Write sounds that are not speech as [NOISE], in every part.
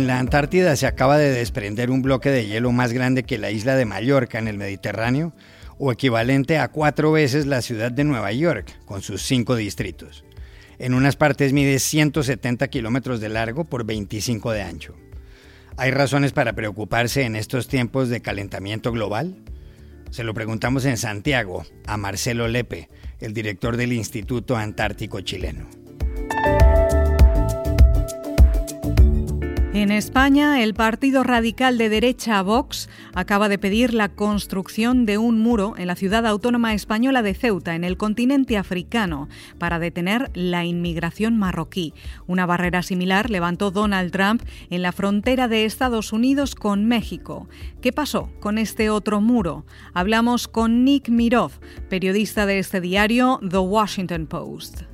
En la Antártida se acaba de desprender un bloque de hielo más grande que la isla de Mallorca en el Mediterráneo, o equivalente a cuatro veces la ciudad de Nueva York, con sus cinco distritos. En unas partes mide 170 kilómetros de largo por 25 de ancho. ¿Hay razones para preocuparse en estos tiempos de calentamiento global? Se lo preguntamos en Santiago a Marcelo Lepe, el director del Instituto Antártico Chileno. En España, el partido radical de derecha Vox acaba de pedir la construcción de un muro en la ciudad autónoma española de Ceuta, en el continente africano, para detener la inmigración marroquí. Una barrera similar levantó Donald Trump en la frontera de Estados Unidos con México. ¿Qué pasó con este otro muro? Hablamos con Nick Mirov, periodista de este diario, The Washington Post.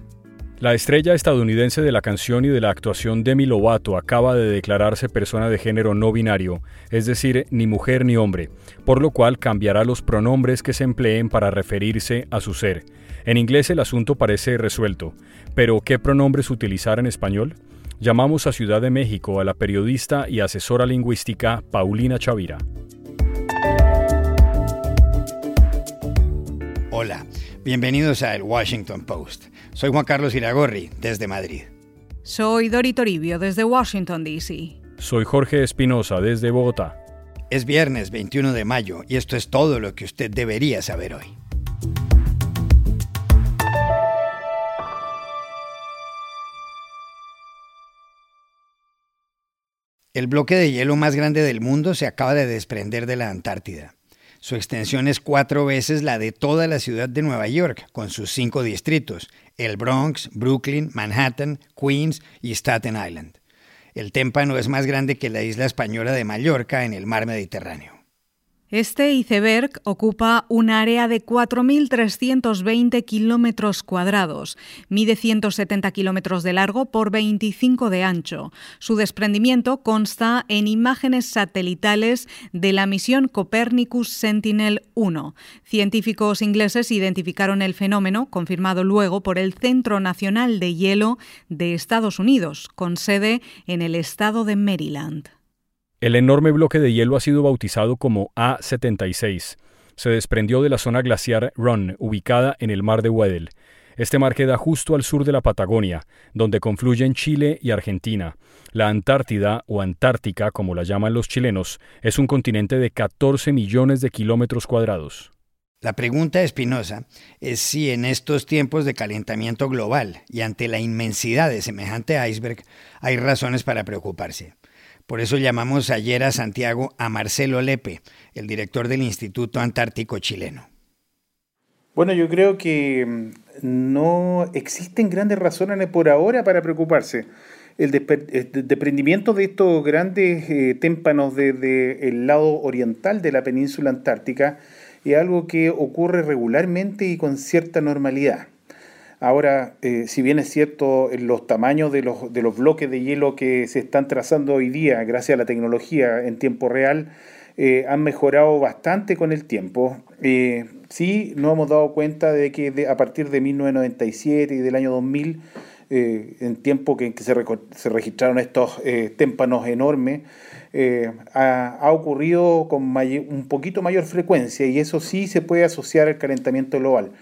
La estrella estadounidense de la canción y de la actuación Demi Lovato acaba de declararse persona de género no binario, es decir, ni mujer ni hombre, por lo cual cambiará los pronombres que se empleen para referirse a su ser. En inglés el asunto parece resuelto, pero ¿qué pronombres utilizar en español? Llamamos a Ciudad de México a la periodista y asesora lingüística Paulina Chavira. Hola, bienvenidos a El Washington Post. Soy Juan Carlos Iragorri, desde Madrid. Soy Dori Toribio, desde Washington, D.C. Soy Jorge Espinosa, desde Bogotá. Es viernes 21 de mayo y esto es todo lo que usted debería saber hoy. El bloque de hielo más grande del mundo se acaba de desprender de la Antártida. Su extensión es cuatro veces la de toda la ciudad de Nueva York, con sus cinco distritos, el Bronx, Brooklyn, Manhattan, Queens y Staten Island. El témpano es más grande que la isla española de Mallorca en el mar Mediterráneo. Este iceberg ocupa un área de 4.320 kilómetros cuadrados, mide 170 kilómetros de largo por 25 de ancho. Su desprendimiento consta en imágenes satelitales de la misión Copernicus Sentinel-1. Científicos ingleses identificaron el fenómeno, confirmado luego por el Centro Nacional de Hielo de Estados Unidos, con sede en el estado de Maryland. El enorme bloque de hielo ha sido bautizado como A76. Se desprendió de la zona glaciar Run, ubicada en el mar de Weddell. Este mar queda justo al sur de la Patagonia, donde confluyen Chile y Argentina. La Antártida, o Antártica, como la llaman los chilenos, es un continente de 14 millones de kilómetros cuadrados. La pregunta espinosa es si en estos tiempos de calentamiento global y ante la inmensidad de semejante iceberg hay razones para preocuparse. Por eso llamamos ayer a Santiago a Marcelo Lepe, el director del Instituto Antártico Chileno. Bueno, yo creo que mm, no existen grandes razones por ahora para preocuparse. El desprendimiento de estos grandes eh, témpanos desde el lado oriental de la península antártica es algo que ocurre regularmente y con cierta normalidad. Ahora, eh, si bien es cierto, los tamaños de los, de los bloques de hielo que se están trazando hoy día, gracias a la tecnología en tiempo real, eh, han mejorado bastante con el tiempo. Eh, sí, nos hemos dado cuenta de que a partir de 1997 y del año 2000, en tiempo que, que se, se, registraron estos témpanos enormes, ha, ha, ocurrido con un poquito mayor frecuencia y eso sí se puede asociar al calentamiento global.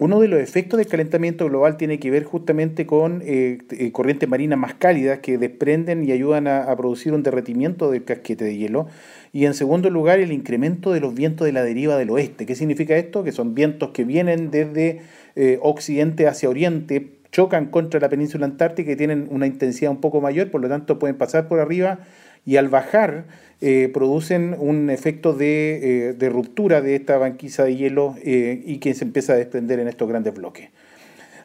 Uno de los efectos del calentamiento global tiene que ver justamente con eh, eh, corrientes marinas más cálidas que desprenden y ayudan a, producir un derretimiento del casquete de hielo. Y en segundo lugar, el incremento de los vientos de la deriva del oeste. ¿Qué significa esto? Que son vientos que vienen desde eh, occidente hacia oriente, chocan contra la península antártica y tienen una intensidad un poco mayor, por lo tanto pueden pasar por arriba y al bajar eh, producen un efecto eh, de, ruptura de esta banquisa de hielo eh, y que se empieza a desprender en estos grandes bloques.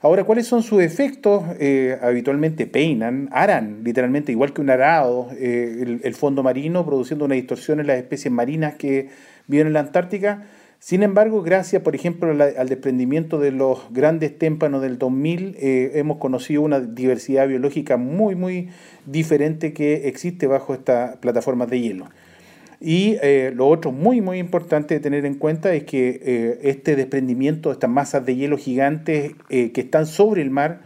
Ahora, ¿cuáles son sus efectos? habitualmente peinan, aran, literalmente, igual que un arado, el, el, fondo marino, produciendo una distorsión en las especies marinas que viven en la Antártica sin embargo, gracias, por ejemplo, al desprendimiento de los grandes témpanos del 2000, eh, hemos conocido una diversidad biológica muy, muy diferente que existe bajo estas plataformas de hielo. Y eh, lo otro muy, muy importante de tener en cuenta es que eh, este desprendimiento, estas masas de hielo gigantes que están sobre el mar,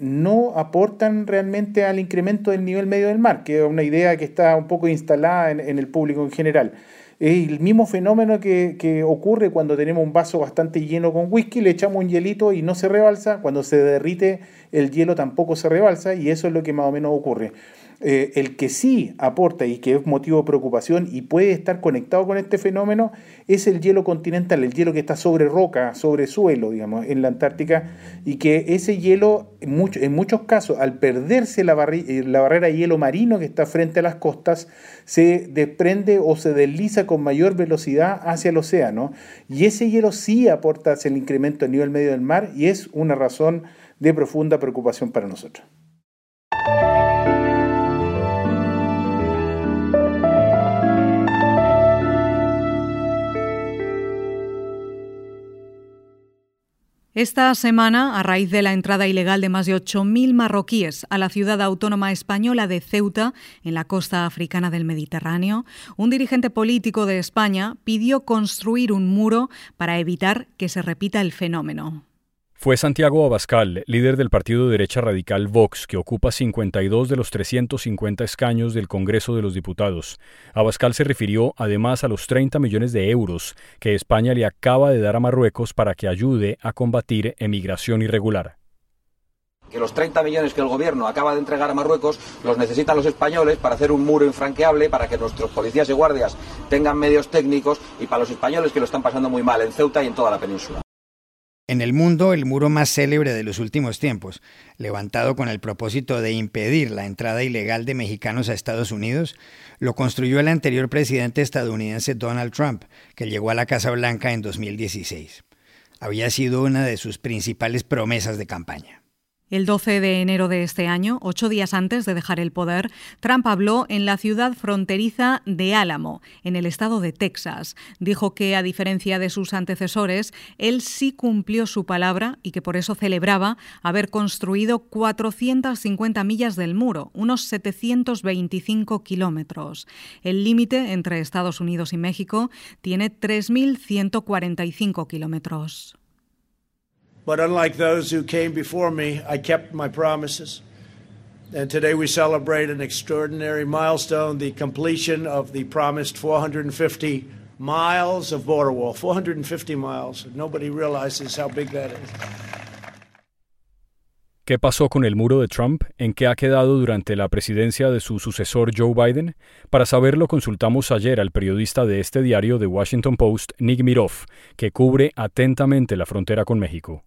no aportan realmente al incremento del nivel medio del mar, que es una idea que está un poco instalada en, el público en general. Es el mismo fenómeno que, que, ocurre cuando tenemos un vaso bastante lleno con whisky, le echamos un hielito y no se rebalsa, cuando se derrite el hielo tampoco se rebalsa y eso es lo que más o menos ocurre. Eh, el que sí aporta y que es motivo de preocupación y puede estar conectado con este fenómeno es el hielo continental, el hielo que está sobre roca, sobre suelo, digamos, en la Antártica, y que ese hielo, en, muchos casos, al perderse la, eh, la barrera de hielo marino que está frente a las costas, se desprende o se desliza con mayor velocidad hacia el océano, y ese hielo sí aporta hacia el incremento del nivel medio del mar y es una razón de profunda preocupación para nosotros. Esta semana, a raíz de la entrada ilegal de más de 8.000 marroquíes a la ciudad autónoma española de Ceuta, en la costa africana del Mediterráneo, un dirigente político de España pidió construir un muro para evitar que se repita el fenómeno. Fue Santiago Abascal, líder del partido de derecha radical Vox, que ocupa 52 de los 350 escaños del Congreso de los Diputados. Abascal se refirió además a los 30 millones de euros que España le acaba de dar a Marruecos para que ayude a combatir emigración irregular que los 30 millones que el gobierno acaba de entregar a Marruecos los necesitan los españoles para hacer un muro infranqueable, para que nuestros policías y guardias tengan medios técnicos y para los españoles que lo están pasando muy mal en Ceuta y en toda la península. En el mundo, el muro más célebre de los últimos tiempos, levantado con el propósito de impedir la entrada ilegal de mexicanos a Estados Unidos, lo construyó el anterior presidente estadounidense Donald Trump, que llegó a la Casa Blanca en 2016. Había sido una de sus principales promesas de campaña. El 12 de enero de este año, ocho días antes de dejar el poder, Trump habló en la ciudad fronteriza de Álamo, en el estado de Texas. Dijo que, a diferencia de sus antecesores, él sí cumplió su palabra y que por eso celebraba haber construido 450 millas del muro, unos 725 kilómetros. El límite entre Estados Unidos y México tiene 3.145 kilómetros. But unlike those who came before me, I kept my promises. And today we celebrate an extraordinary milestone the completion of the promised 450 miles of border wall. 450 miles. Nobody realizes how big that is. ¿Qué pasó con el muro de Trump? ¿En qué ha quedado durante la presidencia de su sucesor Joe Biden? Para saberlo consultamos ayer al periodista de este diario The Washington Post, Nick Miroff, que cubre atentamente la frontera con México.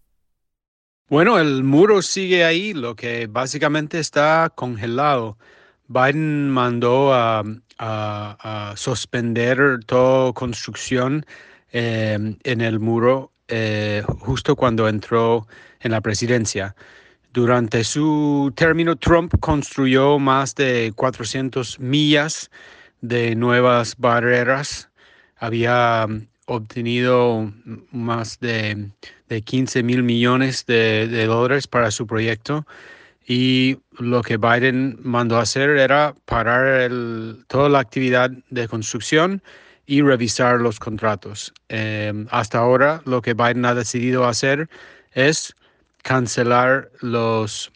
Bueno, el muro sigue ahí, lo que básicamente está congelado. Biden mandó a, suspender toda construcción em, en el muro eh, justo cuando entró en la presidencia. Durante su término, Trump construyó más de 400 millas de nuevas barreras. Había obtenido más de, 15 mil millones de, dólares para su proyecto y lo que Biden mandó hacer era parar toda la actividad de construcción y revisar los contratos. Em, hasta ahora lo que Biden ha decidido hacer es cancelar los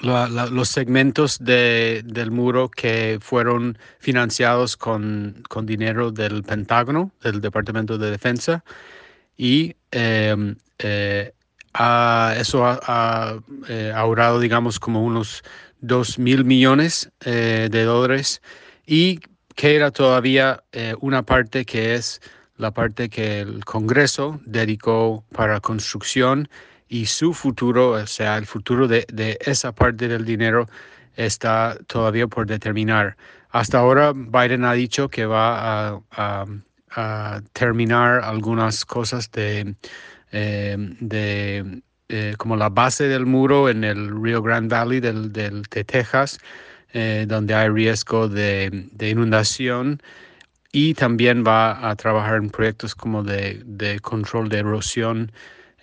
los segmentos de, del muro que fueron financiados con, con, dinero del Pentágono, del Departamento de Defensa, y em, eh, eso ha, eh, ahorrado, digamos, como unos 2 mil millones eh, de dólares y queda todavía una parte que es la parte que el Congreso dedicó para construcción y su futuro, o sea, el futuro de, esa parte del dinero está todavía por determinar. Hasta ahora Biden ha dicho que va a, terminar algunas cosas de, eh, de eh, como la base del muro en el Rio Grande Valley del, del de Texas, eh, donde hay riesgo de, inundación y también va a trabajar en proyectos como de, de control de erosión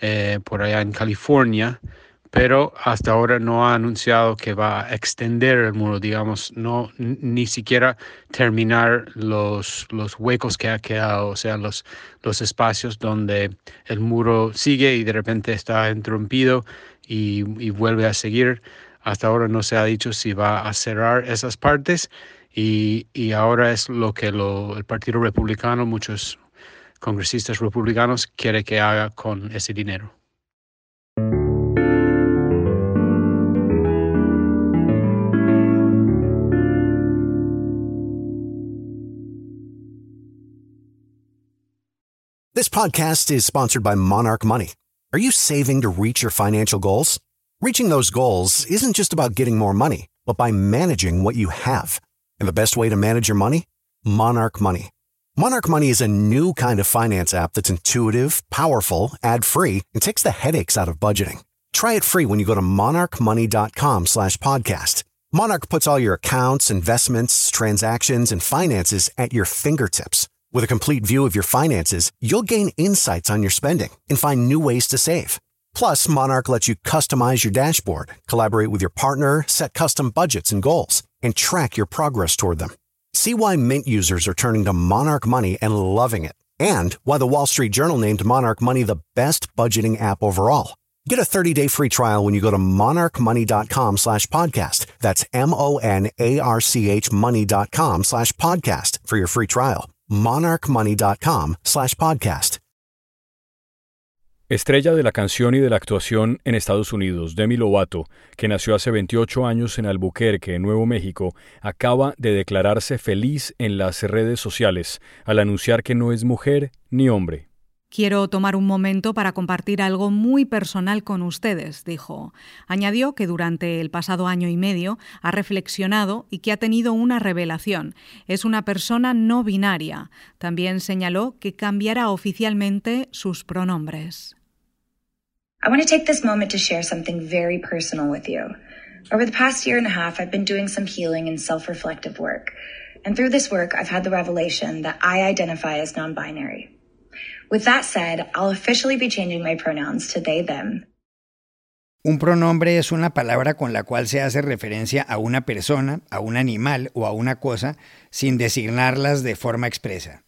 eh, por allá en California, pero hasta ahora no ha anunciado que va a extender el muro, digamos, no ni siquiera terminar los, los huecos que ha quedado, o sea, los, los espacios donde el muro sigue y de repente está interrumpido y, vuelve a seguir. Hasta ahora no se ha dicho si va a cerrar esas partes y, ahora es lo que el Partido Republicano, muchos congresistas republicanos, quiere que haga con ese dinero. This podcast is sponsored by Monarch Money. Are you saving to reach your financial goals? Reaching those goals isn't just about getting more money, but by managing what you have. And the best way to manage your money? Monarch Money. Monarch Money is a new kind of finance app that's intuitive, powerful, ad-free, and takes the headaches out of budgeting. Try it free when you go to monarchmoney.com slash podcast. Monarch puts all your accounts, investments, transactions, and finances at your fingertips with a complete view of your finances, you'll gain insights on your spending and find new ways to save. Plus, Monarch lets you customize your dashboard, collaborate with your partner, set custom budgets and goals, and track your progress toward them. See why Mint users are turning to Monarch Money and loving it, and why the Wall Street Journal named Monarch Money the best budgeting app overall. Get a 30-day free trial when you go to monarchmoney.com slash podcast. That's M-O-N-A-R-C-H money.com slash podcast for your free trial. monarchmoney.com podcast. Estrella de la canción y de la actuación en Estados Unidos, Demi Lovato, que nació hace 28 años en Albuquerque, Nuevo México, acaba de declararse feliz en las redes sociales al anunciar que no es mujer ni hombre. Quiero tomar un momento para compartir algo muy personal con ustedes, dijo. Añadió que durante el pasado año y medio ha reflexionado y que ha tenido una revelación. Es una persona no binaria. También señaló que cambiará oficialmente sus pronombres. I want to take this moment to share something very personal with you. Over the past year and a half, I've been doing some healing and self-reflective work. And through this work, I've had the revelation that I identify as non-binary. With that said, I'll officially be changing my pronouns to they, them. Un pronombre es una palabra con la cual se hace referencia a una persona, a un animal o a una cosa sin designarlas de forma expresa.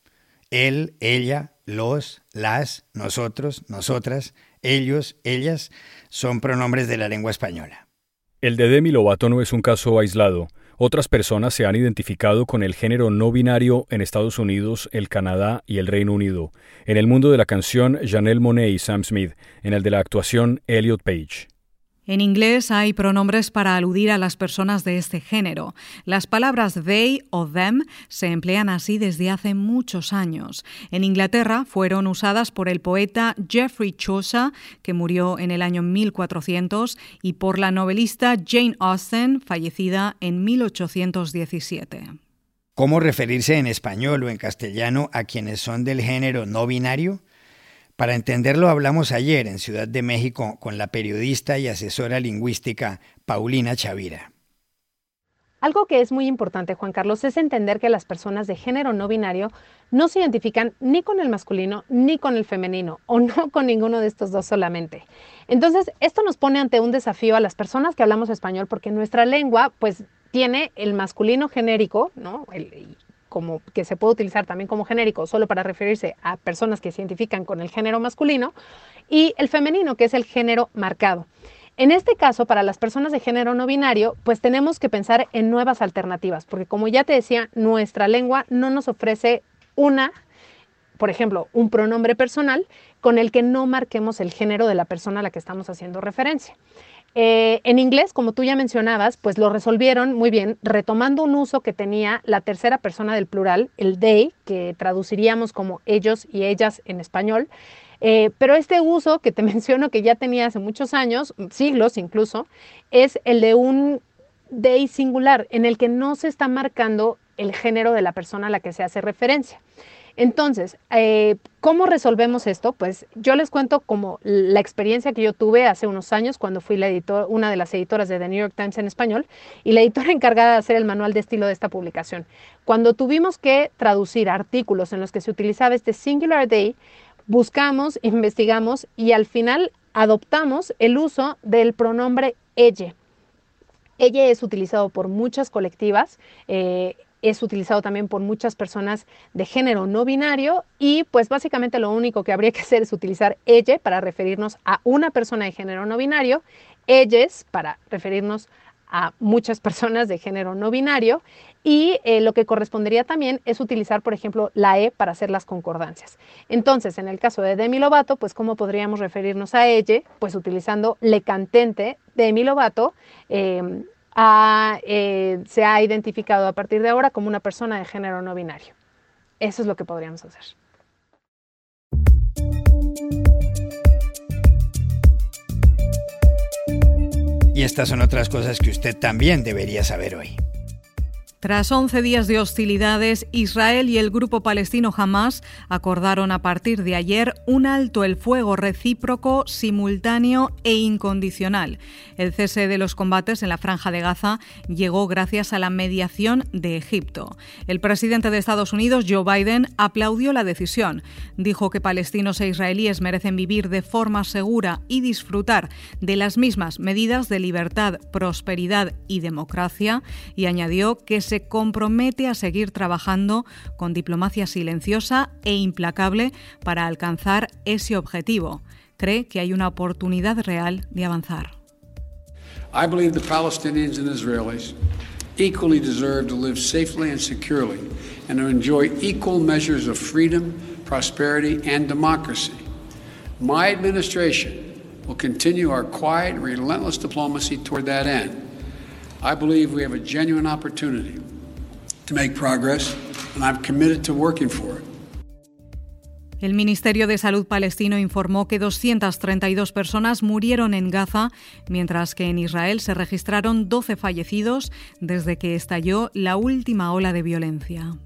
Él, ella, los, las, nosotros, nosotras, ellos, ellas son pronombres de la lengua española. El de Demi Lovato no es un caso aislado. Otras personas se han identificado con el género no binario en Estados Unidos, el Canadá y el Reino Unido. En el mundo de la canción, Janelle Monet y Sam Smith. En el de la actuación, Elliot Page. En inglés hay pronombres para aludir a las personas de este género. Las palabras they o them se emplean así desde hace muchos años. En Inglaterra fueron usadas por el poeta Geoffrey Chaucer, que murió en el año 1400, y por la novelista Jane Austen, fallecida en 1817. ¿Cómo referirse en español o en castellano a quienes son del género no binario? Para entenderlo hablamos ayer en Ciudad de México con la periodista y asesora lingüística Paulina Chavira. Algo que es muy importante, Juan Carlos, es entender que las personas de género no binario no se identifican ni con el masculino ni con el femenino, o no [LAUGHS] con ninguno de estos dos solamente. Entonces, esto nos pone ante un desafío a las personas que hablamos español, porque nuestra lengua, pues, tiene el masculino genérico, ¿no? El, como que se puede utilizar también como genérico solo para referirse a personas que se identifican con el género masculino, y el femenino, que es el género marcado. En este caso, para las personas de género no binario, pues tenemos que pensar en nuevas alternativas, porque como ya te decía, nuestra lengua no nos ofrece una, por ejemplo, un pronombre personal con el que no marquemos el género de la persona a la que estamos haciendo referencia. Eh, en inglés, como tú ya mencionabas, pues lo resolvieron muy bien, retomando un uso que tenía la tercera persona del plural, el they, que traduciríamos como ellos y ellas en español. Eh, pero este uso que te [LAUGHS] menciono que ya tenía hace muchos años, siglos incluso, es el de un they singular, en el que no se está marcando el género de la persona a la que se hace referencia. Entonces, eh, ¿cómo resolvemos esto? Pues yo les cuento como la experiencia que yo tuve hace unos años cuando fui la editor, una de las editoras de The New York Times en español y la editora [LAUGHS] encargada de hacer el manual de estilo de esta publicación. Cuando tuvimos que traducir artículos en los que se utilizaba este singular day, buscamos, [LAUGHS] investigamos y al final adoptamos el uso del pronombre ella. Ella es utilizado por muchas colectivas. Eh, es utilizado también por muchas personas de género no binario y pues básicamente lo único que habría que hacer es utilizar ella para referirnos a una persona de género no binario, ellas para referirnos a muchas personas de género no binario y eh, lo que correspondería también es utilizar, por ejemplo, la E para hacer las concordancias. Entonces, en el caso de Demi Lovato, pues ¿cómo podríamos referirnos a ella? Pues utilizando le cantente Demi Lovato. Eh, se ha identificado a partir de ahora como una persona de género no binario. Eso es lo que podríamos hacer. Y estas son otras cosas que usted también debería saber hoy. Tras 11 días de hostilidades, Israel y el grupo palestino Hamas acordaron a partir de ayer un alto el fuego recíproco, simultáneo e incondicional. El cese de los combates en la franja de Gaza llegó gracias a la mediación de Egipto. El presidente de Estados Unidos, Joe Biden, aplaudió la decisión. Dijo que palestinos e israelíes merecen vivir de forma segura y disfrutar de las mismas medidas de libertad, prosperidad y democracia y añadió que se compromete a seguir trabajando con diplomacia silenciosa e implacable para alcanzar ese objetivo. Cree que hay una oportunidad real de avanzar. I believe the Palestinians and Israelis equally deserve to live safely and securely and to enjoy equal measures of freedom, prosperity, and democracy. My administration will continue our quiet, relentless diplomacy toward that end. I believe we have a genuine opportunity to make progress, and I'm committed to working for it. El Ministerio de Salud palestino informó que 232 personas murieron en Gaza, mientras que en Israel se registraron 12 fallecidos desde que estalló la última ola de violencia.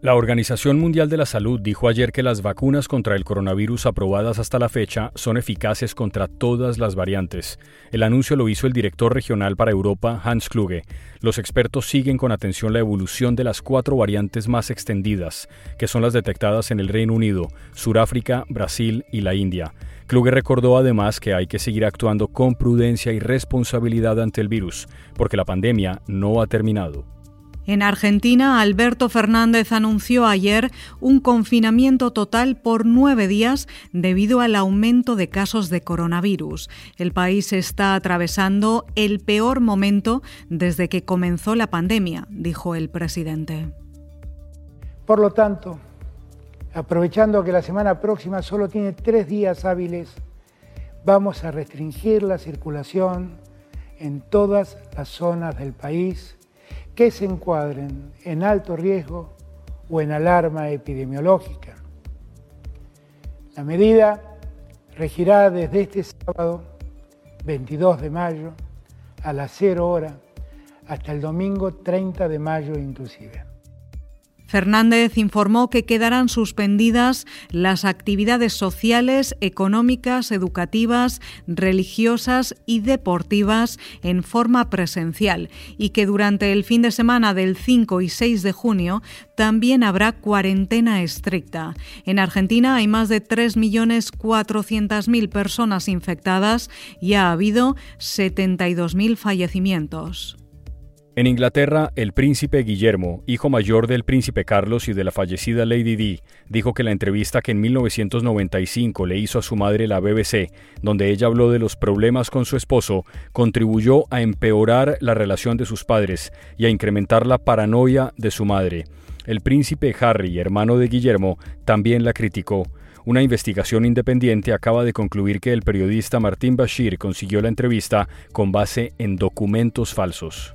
La Organización Mundial de la Salud dijo ayer que las vacunas contra el coronavirus aprobadas hasta la fecha son eficaces contra todas las variantes. El anuncio lo hizo el director regional para Europa, Hans Kluge. Los expertos siguen con atención la evolución de las cuatro variantes más extendidas, que son las detectadas en el Reino Unido, Suráfrica, Brasil y la India. Kluge recordó además que hay que seguir actuando con prudencia y responsabilidad ante el virus, porque la pandemia no ha terminado. En Argentina, Alberto Fernández anunció ayer un confinamiento total por nueve días debido al aumento de casos de coronavirus. El país está atravesando el peor momento desde que comenzó la pandemia, dijo el presidente. Por lo tanto, aprovechando que la semana próxima solo tiene tres días hábiles, vamos a restringir la circulación en todas las zonas del país que se encuadren en alto riesgo o en alarma epidemiológica. La medida regirá desde este sábado 22 de mayo a las 0 hora hasta el domingo 30 de mayo inclusive. Fernández informó que quedarán suspendidas las actividades sociales, económicas, educativas, religiosas y deportivas en forma presencial y que durante el fin de semana del 5 y 6 de junio también habrá cuarentena estricta. En Argentina hay más de 3.400.000 personas infectadas y ha habido 72.000 fallecimientos. En Inglaterra, el príncipe Guillermo, hijo mayor del príncipe Carlos y de la fallecida Lady Di, dijo que la entrevista que en 1995 le hizo a su madre la BBC, donde ella habló de los problemas con su esposo, contribuyó a empeorar la relación de sus padres y a incrementar la paranoia de su madre. El príncipe Harry, hermano de Guillermo, también la criticó. Una investigación independiente acaba de concluir que el periodista Martín Bashir consiguió la entrevista con base en documentos falsos.